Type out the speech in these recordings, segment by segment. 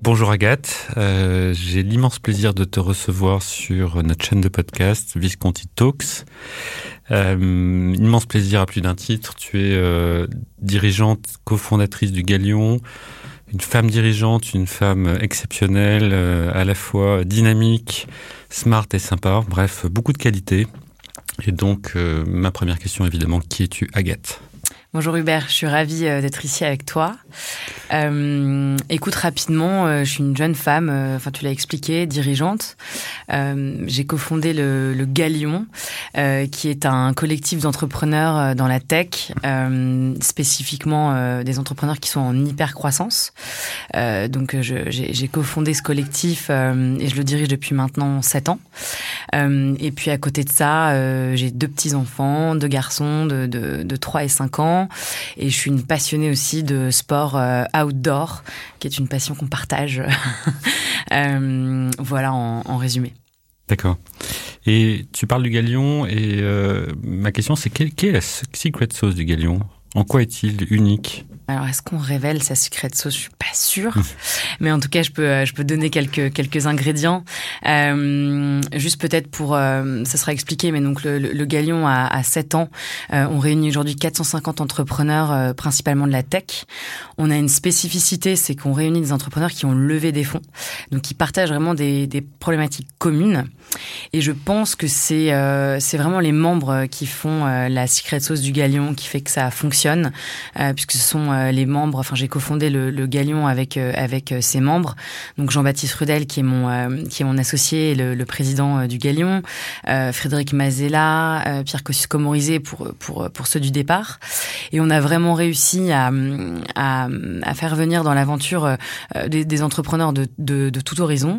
Bonjour Agathe, euh, j'ai l'immense plaisir de te recevoir sur notre chaîne de podcast Visconti Talks. Euh, immense plaisir à plus d'un titre. Tu es euh, dirigeante, cofondatrice du Galion, une femme dirigeante, une femme exceptionnelle, à la fois dynamique, smart et sympa. Bref, beaucoup de qualités. Et donc, ma première question évidemment, qui es-tu Agathe? Bonjour Hubert, je suis ravie euh, d'être ici avec toi. Euh, écoute rapidement, euh, je suis une jeune femme, enfin tu l'as expliqué, dirigeante. J'ai cofondé le, Galion, qui est un collectif d'entrepreneurs dans la tech, spécifiquement des entrepreneurs qui sont en hyper croissance. donc j'ai cofondé ce collectif et je le dirige depuis maintenant sept ans. et puis à côté de ça, j'ai deux petits enfants, deux garçons de, de, de 3 et 5 ans. Et je suis une passionnée aussi de sport euh, outdoor, qui est une passion qu'on partage. euh, voilà en, résumé. D'accord. Et tu parles du galion, et euh, ma question c'est quelle, est la secret sauce du galion? En quoi est-il unique? Alors, est-ce qu'on révèle sa secret sauce? Je suis pas sûre, mais en tout cas, je peux, je peux donner quelques quelques ingrédients. Euh, juste peut-être pour, euh, ça sera expliqué, mais donc le, le Galion a, a 7 ans. Euh, on réunit aujourd'hui 450 entrepreneurs, euh, principalement de la tech. On a une spécificité, c'est qu'on réunit des entrepreneurs qui ont levé des fonds, donc qui partagent vraiment des, des problématiques communes. Et je pense que c'est euh, c'est vraiment les membres qui font euh, la secret sauce du Galion qui fait que ça fonctionne, puisque ce sont les membres. Enfin, j'ai cofondé le, le Galion avec avec ses membres. Donc Jean-Baptiste Rudel, qui est mon qui est mon associé, le, le président du Galion, Frédéric Mazella, Pierre Kosciusko-Morizet pour pour pour ceux du départ. Et on a vraiment réussi à à, faire venir dans l'aventure des, entrepreneurs de, de, de tout horizon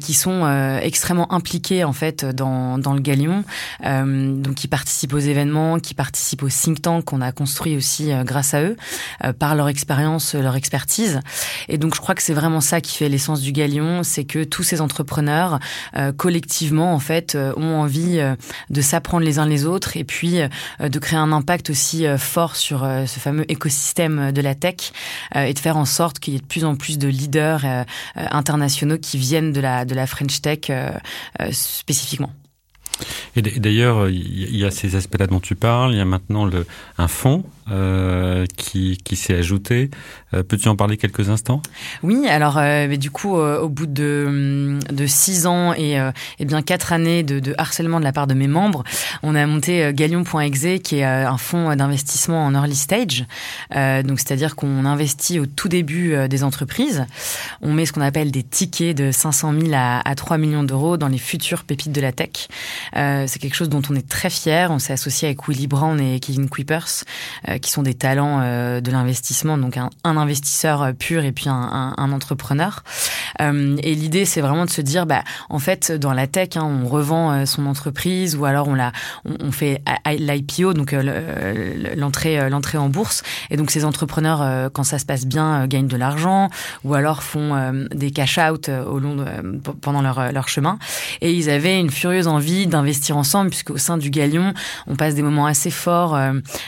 qui sont extrêmement impliqués en fait dans dans le Galion, donc qui participent aux événements, qui participent au think tank qu'on a construit aussi grâce à eux par leur expérience, leur expertise. Et donc, je crois que c'est vraiment ça qui fait l'essence du Galion, c'est que tous ces entrepreneurs, euh, collectivement, en fait, euh, ont envie euh, de s'apprendre les uns les autres et puis de créer un impact aussi fort sur ce fameux écosystème de la tech et de faire en sorte qu'il y ait de plus en plus de leaders internationaux qui viennent de la, de la French Tech spécifiquement. Et d'ailleurs, il y a ces aspects-là dont tu parles. Il y a maintenant le, un fonds euh, qui, qui s'est ajouté. Euh, Peux-tu en parler quelques instants? Oui, alors euh, du coup, euh, au bout de, de six ans et, euh, et bien quatre années de, de, harcèlement de la part de mes membres, on a monté euh, Galion.exe, qui est un fonds d'investissement en early stage. donc, c'est-à-dire qu'on investit au tout début des entreprises. On met ce qu'on appelle des tickets de 500 000 à, à 3 millions d'euros dans les futures pépites de la tech. C'est quelque chose dont on est très fier. On s'est associé avec Willy Brown et Kevin Kuipers qui sont des talents euh, de l'investissement, donc un, un, investisseur pur et puis un, un, un entrepreneur. Euh, et l'idée, c'est vraiment de se dire, bah, en fait, dans la tech, hein, on revend euh, son entreprise ou alors on la, on, on fait l'IPO, donc l'entrée, l'entrée en bourse. Et donc ces entrepreneurs, quand ça se passe bien, gagnent de l'argent ou alors font des cash out au long de, pendant leur, leur chemin. Et ils avaient une furieuse envie d'investir ensemble, puisqu'au sein du Galion, on passe des moments assez forts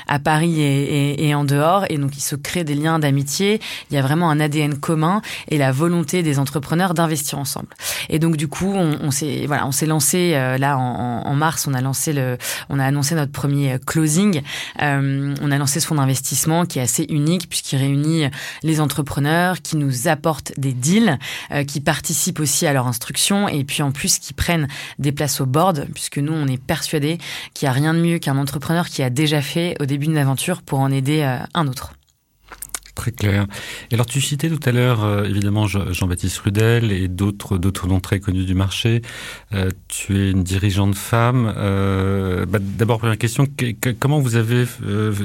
à Paris et, et, et, en dehors. Et donc, il se crée des liens d'amitié. Il y a vraiment un ADN commun et la volonté des entrepreneurs d'investir ensemble. Et donc, du coup, on, on s'est voilà, on s'est lancé euh, là en, en, mars. On a lancé le, on a annoncé notre premier closing. Euh, on a lancé ce fonds d'investissement qui est assez unique puisqu'il réunit les entrepreneurs qui nous apportent des deals, euh, qui participent aussi à leur instruction et puis en plus qui prennent des places au board puisque nous, on est persuadés qu'il n'y a rien de mieux qu'un entrepreneur qui a déjà fait au début d'une aventure pour en aider euh, un autre. Très clair. Et alors, tu citais tout à l'heure, euh, évidemment, Jean-Baptiste Rudel et d'autres, d'autres noms très connus du marché. Euh, tu es une dirigeante femme. Euh, bah, d'abord, première question, que, que, comment vous avez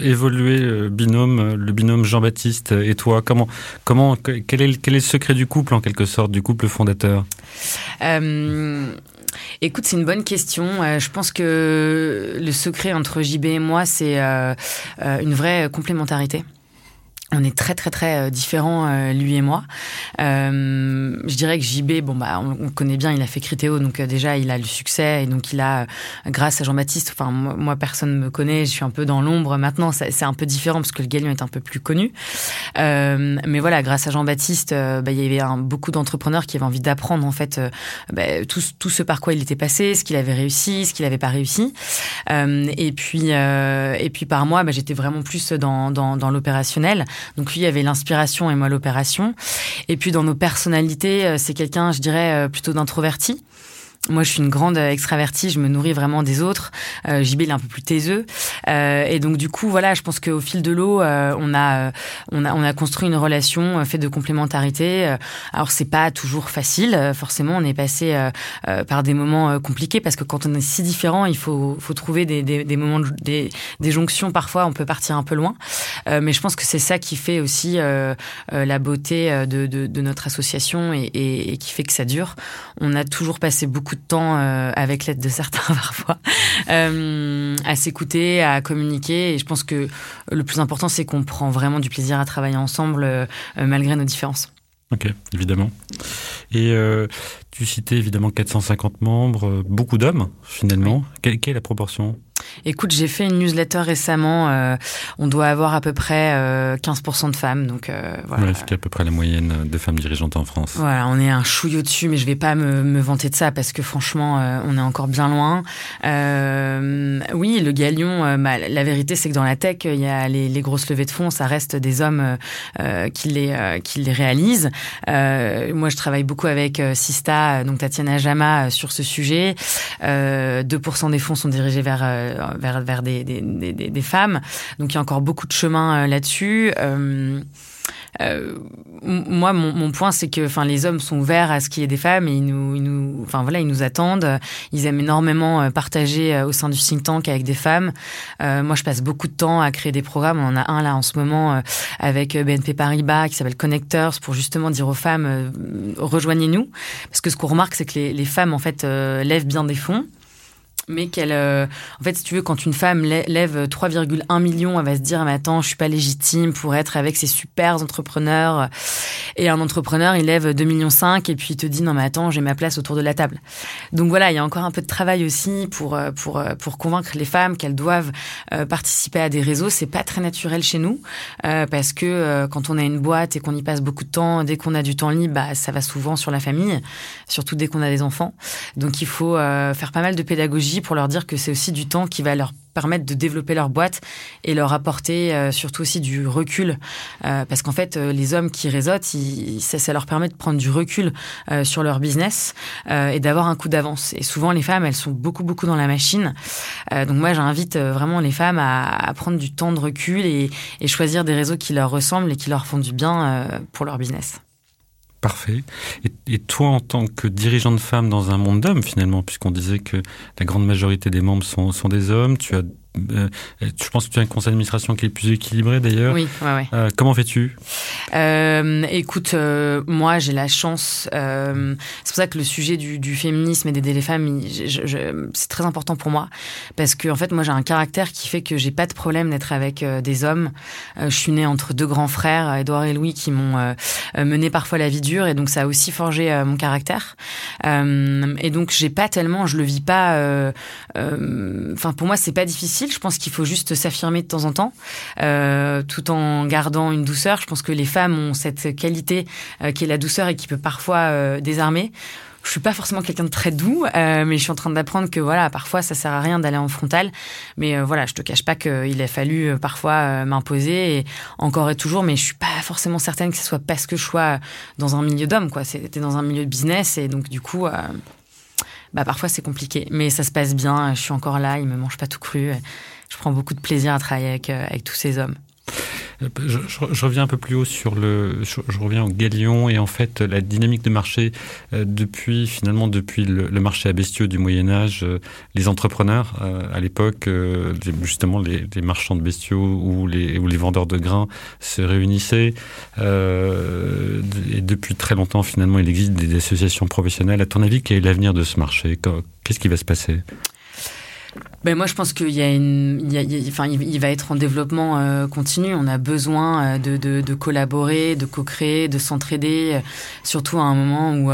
évolué le binôme, le binôme Jean-Baptiste et toi? Comment, comment, quel est, quel est le secret du couple, en quelque sorte, du couple fondateur? Écoute, c'est une bonne question. Euh, je pense que le secret entre JB et moi, c'est euh, euh, une vraie complémentarité. On est très très très euh, différents euh, lui et moi. Euh, je dirais que JB, bon bah on, connaît bien, il a fait Critéo, donc déjà il a le succès et donc il a, grâce à Jean-Baptiste, enfin moi, personne me connaît, je suis un peu dans l'ombre maintenant, c'est un peu différent parce que le Galion est un peu plus connu. mais voilà, grâce à Jean-Baptiste, bah, il y avait un, beaucoup d'entrepreneurs qui avaient envie d'apprendre en fait bah, tout, tout, ce par quoi il était passé, ce qu'il avait réussi, ce qu'il n'avait pas réussi. et puis et puis par moi, bah, j'étais vraiment plus dans, dans, dans l'opérationnel. Donc lui avait l'inspiration et moi l'opération. Et puis dans nos personnalités, euh, c'est quelqu'un, je dirais, euh, plutôt d'introverti. Moi, je suis une grande extravertie, je me nourris vraiment des autres. Euh, JB, est un peu plus taiseux. Euh, et donc, du coup, voilà, je pense qu'au fil de l'eau, euh, on, a, on, a, on a construit une relation faite de complémentarité. Alors, c'est pas toujours facile. Forcément, on est passé par des moments compliqués parce que quand on est si différent, il faut, faut trouver des, des, des moments, des, des jonctions. Parfois, on peut partir un peu loin. mais je pense que c'est ça qui fait aussi la beauté de, de, de notre association et, et, et, qui fait que ça dure. On a toujours passé beaucoup de temps, euh, avec l'aide de certains parfois, euh, à s'écouter, à communiquer. Et je pense que le plus important, c'est qu'on prend vraiment du plaisir à travailler ensemble, euh, malgré nos différences. Ok, évidemment. Et tu citais évidemment 450 membres, beaucoup d'hommes finalement. quelle, est la proportion? Écoute, j'ai fait une newsletter récemment. Euh, on doit avoir à peu près 15% euh, de femmes. Donc euh, voilà. c'est à peu près la moyenne de femmes dirigeantes en France. Voilà, on est un chouillot dessus, mais je vais pas me, me vanter de ça parce que franchement, on est encore bien loin. oui, le galion, bah, la vérité, c'est que dans la tech, il y a les, les, grosses levées de fonds, ça reste des hommes qui les qui les réalisent. moi, je travaille beaucoup avec Sista, donc Tatiana Jama, sur ce sujet. 2% des fonds sont dirigés vers euh, vers, vers des, femmes. Donc il y a encore beaucoup de chemin euh, là-dessus. Euh, euh, moi, mon, point, c'est que, enfin, les hommes sont ouverts à ce qu'il y ait des femmes et ils nous, ils nous, enfin voilà, ils nous attendent. Ils aiment énormément partager au sein du think tank avec des femmes. Euh, moi, je passe beaucoup de temps à créer des programmes. On a un là en ce moment avec BNP Paribas qui s'appelle Connectors pour justement dire aux femmes rejoignez-nous. Parce que ce qu'on remarque, c'est que les, femmes en fait lèvent bien des fonds mais qu'elle, euh, en fait, si tu veux, quand une femme lève 3,1 millions, elle va se dire, mais attends, je suis pas légitime pour être avec ces super entrepreneurs. Et un entrepreneur, il lève 2 millions 5 et puis il te dit, non, mais attends, j'ai ma place autour de la table. Donc voilà, il y a encore un peu de travail aussi pour euh, pour euh, pour convaincre les femmes qu'elles doivent participer à des réseaux. C'est pas très naturel chez nous parce que quand on a une boîte et qu'on y passe beaucoup de temps, dès qu'on a du temps libre, bah ça va souvent sur la famille, surtout dès qu'on a des enfants. Donc il faut faire pas mal de pédagogie pour leur dire que c'est aussi du temps qui va leur permettre de développer leur boîte et leur apporter euh, surtout aussi du recul. Euh, parce qu'en fait, euh, les hommes qui réseautent, ça, leur permet de prendre du recul sur leur business et d'avoir un coup d'avance. Et souvent, les femmes, elles sont beaucoup, beaucoup dans la machine. donc moi, j'invite vraiment les femmes à, à, prendre du temps de recul et, et, choisir des réseaux qui leur ressemblent et qui leur font du bien pour leur business. Parfait. Et, toi, en tant que dirigeante de femme dans un monde d'hommes, finalement, puisqu'on disait que la grande majorité des membres sont, sont des hommes, tu as je pense que tu as un conseil d'administration qui est plus équilibré d'ailleurs. Oui, ouais, ouais. Euh, comment fais-tu? Euh, Écoute, euh, moi j'ai la chance. Euh, c'est pour ça que le sujet du, du féminisme et d'aider les femmes, c'est très important pour moi parce que en fait moi j'ai un caractère qui fait que j'ai pas de problème d'être avec des hommes. je suis née entre deux grands frères, Edouard et Louis, qui m'ont mené parfois la vie dure et donc ça a aussi forgé mon caractère. et donc j'ai pas tellement, je le vis pas. Enfin pour moi c'est pas difficile je pense qu'il faut juste s'affirmer de temps en temps, euh, tout en gardant une douceur. Je pense que les femmes ont cette qualité euh, qui est la douceur et qui peut parfois euh, désarmer. Je suis pas forcément quelqu'un de très doux, mais je suis en train d'apprendre que voilà, parfois ça sert à rien d'aller en frontal. Mais voilà, je te cache pas qu'il a fallu parfois m'imposer et encore et toujours. Mais je suis pas forcément certaine que ce soit parce que je sois dans un milieu d'hommes. C'était dans un milieu de business et donc du coup, bah parfois c'est compliqué, mais ça se passe bien. Je suis encore là, ils me mangent pas tout cru. Je prends beaucoup de plaisir à travailler avec, euh, avec tous ces hommes. Je, reviens un peu plus haut sur le. Je, reviens au galion et en fait la dynamique de marché depuis finalement depuis le, marché à bestiaux du Moyen Âge, les entrepreneurs à l'époque, justement les, marchands de bestiaux ou les, ou les vendeurs de grains se réunissaient. et depuis très longtemps finalement il existe des associations professionnelles. À ton avis, quel est l'avenir de ce marché? Qu'est-ce qui va se passer? Ben moi, je pense qu'il y a une, enfin, il va être en développement euh, continu. On a besoin euh, de, de, collaborer, de co-créer, de s'entraider, euh, surtout à un moment où,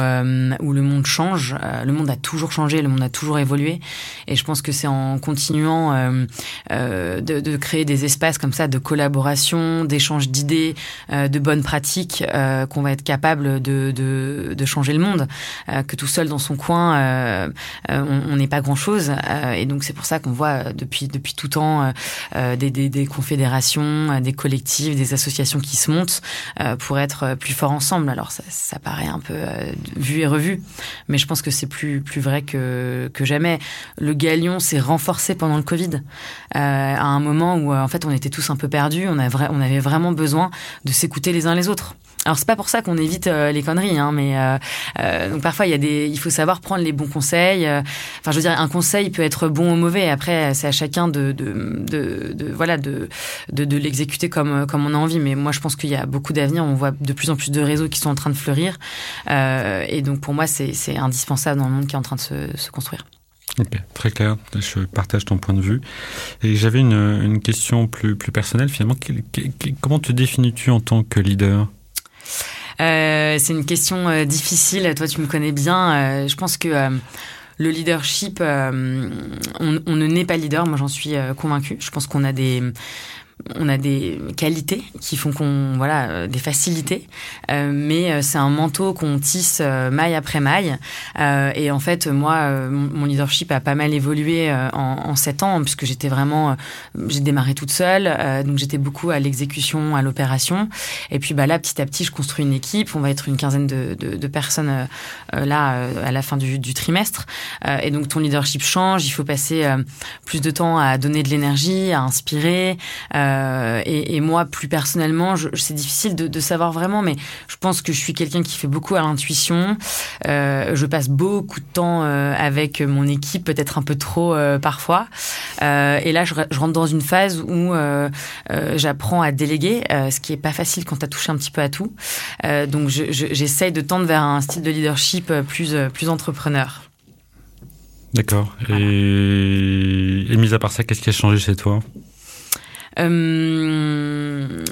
où le monde change. le monde a toujours changé, le monde a toujours évolué, et je pense que c'est en continuant de, créer des espaces comme ça de collaboration, d'échange d'idées, de bonnes pratiques, qu'on va être capable de, de, de, changer le monde. que tout seul dans son coin, on n'est pas grand chose, et donc c'est pour ça qu'on voit euh, depuis depuis tout temps euh, euh, des, confédérations, des collectifs, des associations qui se montent pour être plus forts ensemble. Alors ça, paraît un peu vu et revu, mais je pense que c'est plus plus vrai que que jamais. Le galion s'est renforcé pendant le Covid, à un moment où en fait on était tous un peu perdus. On avait vraiment besoin de s'écouter les uns les autres. Alors c'est pas pour ça qu'on évite euh, les conneries, hein, mais euh, euh, donc parfois il y a des, il faut savoir prendre les bons conseils. Enfin, je veux dire, un conseil peut être bon ou mauvais. Après, c'est à chacun de, de, de, voilà, de, de, l'exécuter comme comme on a envie. Mais moi, je pense qu'il y a beaucoup d'avenir. On voit de plus en plus de réseaux qui sont en train de fleurir, et donc pour moi, c'est indispensable dans le monde qui est en train de se, se construire. Ok, très clair. Je partage ton point de vue. Et j'avais une, une, question plus, plus personnelle finalement. Comment te définis-tu en tant que leader? C'est une question euh, difficile. Toi, tu me connais bien. Euh, je pense que le leadership, on, on, ne naît pas leader. Moi, j'en suis convaincue. Je pense qu'on a des on a des qualités qui font qu'on voilà euh, des facilités. Euh, mais euh, c'est un manteau qu'on tisse maille après maille. Et en fait moi mon leadership a pas mal évolué en, sept ans puisque j'étais vraiment j'ai démarré toute seule donc j'étais beaucoup à l'exécution à l'opération. Et puis bah là petit à petit je construis une équipe. On va être une quinzaine de, de, personnes là à la fin du, du trimestre. Et donc ton leadership change. Il faut passer plus de temps à donner de l'énergie à inspirer euh, et, et, moi, plus personnellement, c'est difficile de, de, savoir vraiment, mais je pense que je suis quelqu'un qui fait beaucoup à l'intuition. Euh, je passe beaucoup de temps euh, avec mon équipe, peut-être un peu trop euh, parfois. Euh, et là, je, je, rentre dans une phase où j'apprends à déléguer, ce qui est pas facile quand tu as touché un petit peu à tout. donc, j'essaye je, de tendre vers un style de leadership plus, plus entrepreneur. D'accord. Et, et mis à part ça, qu'est-ce qui a changé chez toi? euh,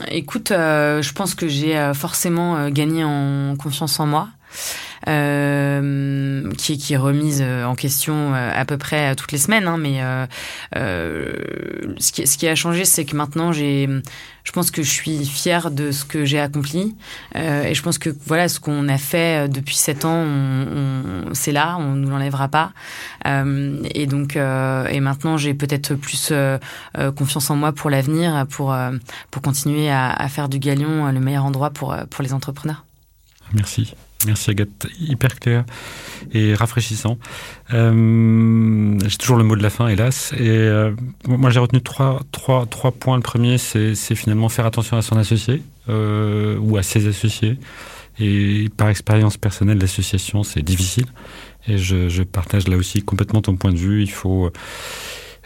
écoute, euh, je pense que j'ai euh, forcément gagné en confiance en moi. Euh, qui, qui est remise en question à peu près toutes les semaines. Hein, mais euh, ce, qui, ce qui a changé, c'est que maintenant, j'ai, je pense que je suis fière de ce que j'ai accompli. Euh, et je pense que voilà, ce qu'on a fait depuis sept ans, on, on, c'est là, on nous l'enlèvera pas. Euh, et donc, euh, et maintenant, j'ai peut-être plus confiance en moi pour l'avenir, pour pour continuer à, à, faire du Galion le meilleur endroit pour pour les entrepreneurs. Merci. Merci Agathe, hyper clair et rafraîchissant. Euh, j'ai toujours le mot de la fin, hélas. Et euh, moi, j'ai retenu trois, trois, trois points. Le premier, c'est finalement faire attention à son associé euh, ou à ses associés. Et par expérience personnelle, l'association, c'est difficile. Et je, je, partage là aussi complètement ton point de vue. Il faut,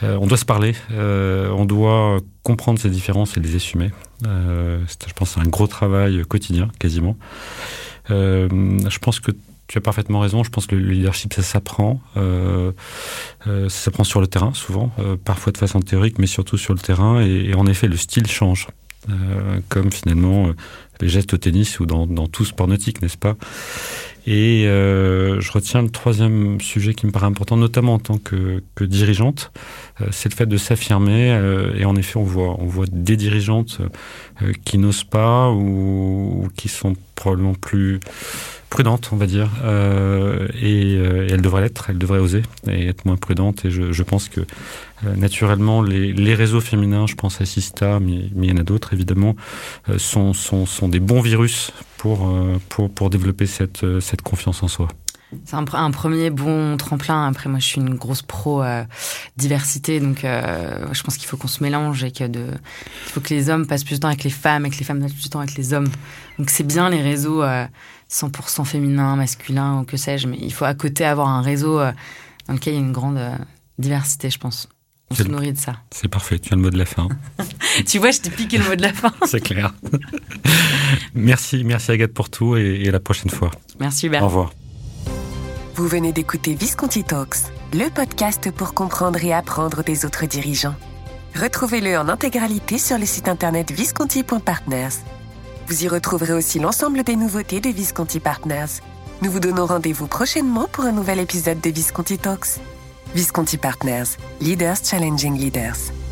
euh, on doit se parler, euh, on doit comprendre ces différences et les assumer. Euh, je pense, c'est un gros travail quotidien, quasiment. Euh, je pense que tu as parfaitement raison. Je pense que le leadership, ça s'apprend. Euh, euh, ça s'apprend sur le terrain, souvent, parfois de façon théorique, mais surtout sur le terrain. Et, en effet, le style change. Comme finalement les gestes au tennis ou dans tout sport nautique, n'est-ce pas? Et je retiens le troisième sujet qui me paraît important, notamment en tant que, dirigeante, c'est le fait de s'affirmer. et en effet, on voit, on voit des dirigeantes qui n'osent pas ou, qui sont probablement plus prudente, on va dire, euh, et, euh, et, elle devrait l'être, elle devrait oser et être moins prudente. Et je, pense que euh, naturellement, les, réseaux féminins, je pense à Sista, mais, il y en a d'autres évidemment, euh, sont, des bons virus pour, euh, pour, pour développer cette, cette confiance en soi. C'est un, un, premier bon tremplin. Après, moi, je suis une grosse pro euh, diversité, donc euh, je pense qu'il faut qu'on se mélange et que de, il faut que les hommes passent plus de temps avec les femmes et que les femmes passent plus de temps avec les hommes. Donc c'est bien les réseaux 100% féminins, masculins ou que sais-je, mais il faut à côté avoir un réseau dans lequel il y a une grande diversité, je pense. On se nourrit de ça. C'est parfait, tu as le mot de la fin. tu vois, je t'ai piqué le mot de la fin. C'est clair. merci, merci Agathe pour tout et, et à la prochaine fois. Merci Hubert. Au revoir. Vous venez d'écouter Visconti Talks, le podcast pour comprendre et apprendre des autres dirigeants. Retrouvez-le en intégralité sur le site internet visconti.partners. Vous y retrouverez aussi l'ensemble des nouveautés de Visconti Partners. Nous vous donnons rendez-vous prochainement pour un nouvel épisode de Visconti Talks. Visconti Partners, Leaders Challenging Leaders.